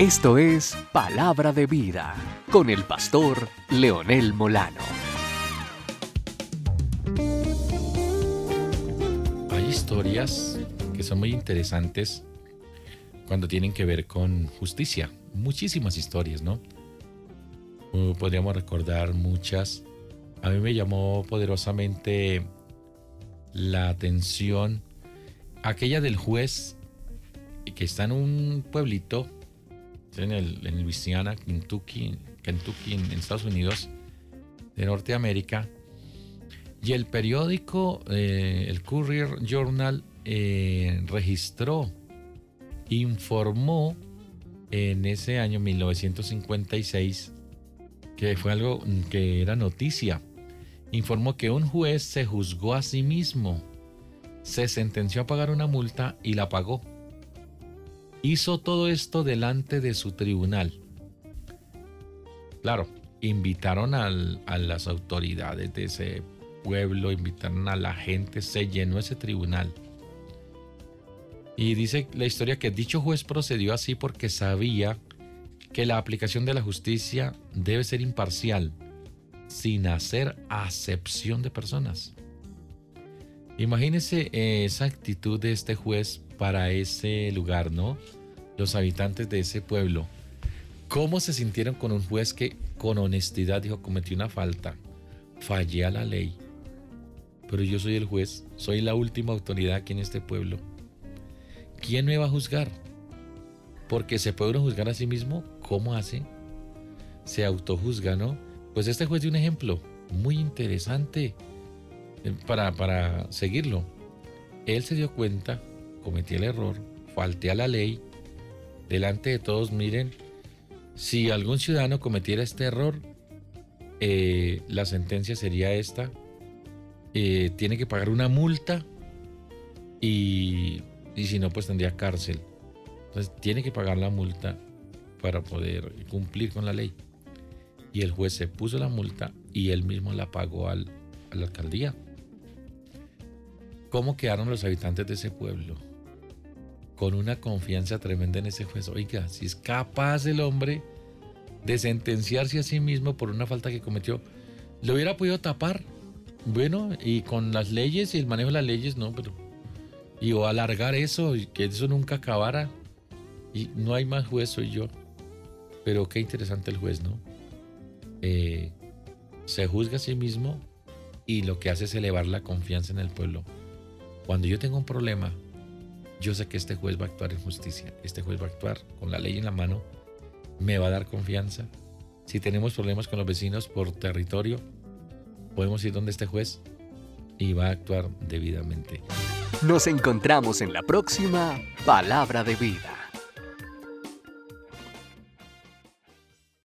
Esto es Palabra de Vida con el pastor Leonel Molano. Hay historias que son muy interesantes cuando tienen que ver con justicia. Muchísimas historias, ¿no? Podríamos recordar muchas. A mí me llamó poderosamente la atención aquella del juez que está en un pueblito en el, en Kentucky, Kentucky en, Estados Unidos, de Norteamérica. Y el periódico, eh, el Courier Journal, eh, registró, informó en ese año 1956, que fue algo que era noticia, informó que un juez se juzgó a sí mismo, se sentenció a pagar una multa y la pagó hizo todo esto delante de su tribunal. Claro, invitaron a las autoridades de ese pueblo, invitaron a la gente, se llenó ese tribunal. Y dice la historia que dicho juez procedió así porque sabía que la aplicación de la justicia debe ser imparcial, sin hacer acepción de personas. Imagínese esa actitud de este juez para ese lugar, ¿no? Los habitantes de ese pueblo, ¿cómo se sintieron con un juez que con honestidad dijo, cometí una falta, fallé a la ley, pero yo soy el juez, soy la última autoridad aquí en este pueblo? ¿Quién me va a juzgar? Porque se puede uno juzgar a sí mismo, ¿cómo hace? Se autojuzga, ¿no? Pues este juez dio un ejemplo muy interesante eh, para, para seguirlo. Él se dio cuenta cometí el error, falté a la ley, delante de todos, miren, si algún ciudadano cometiera este error, eh, la sentencia sería esta, eh, tiene que pagar una multa y, y si no, pues tendría cárcel. Entonces tiene que pagar la multa para poder cumplir con la ley. Y el juez se puso la multa y él mismo la pagó al, a la alcaldía. ¿Cómo quedaron los habitantes de ese pueblo? con una confianza tremenda en ese juez. Oiga, si es capaz el hombre de sentenciarse a sí mismo por una falta que cometió, lo hubiera podido tapar. Bueno, y con las leyes y el manejo de las leyes, no, pero. Y o alargar eso, que eso nunca acabara. Y no hay más juez, soy yo. Pero qué interesante el juez, ¿no? Eh, se juzga a sí mismo y lo que hace es elevar la confianza en el pueblo. Cuando yo tengo un problema, yo sé que este juez va a actuar en justicia, este juez va a actuar con la ley en la mano, me va a dar confianza. Si tenemos problemas con los vecinos por territorio, podemos ir donde este juez y va a actuar debidamente. Nos encontramos en la próxima Palabra de Vida.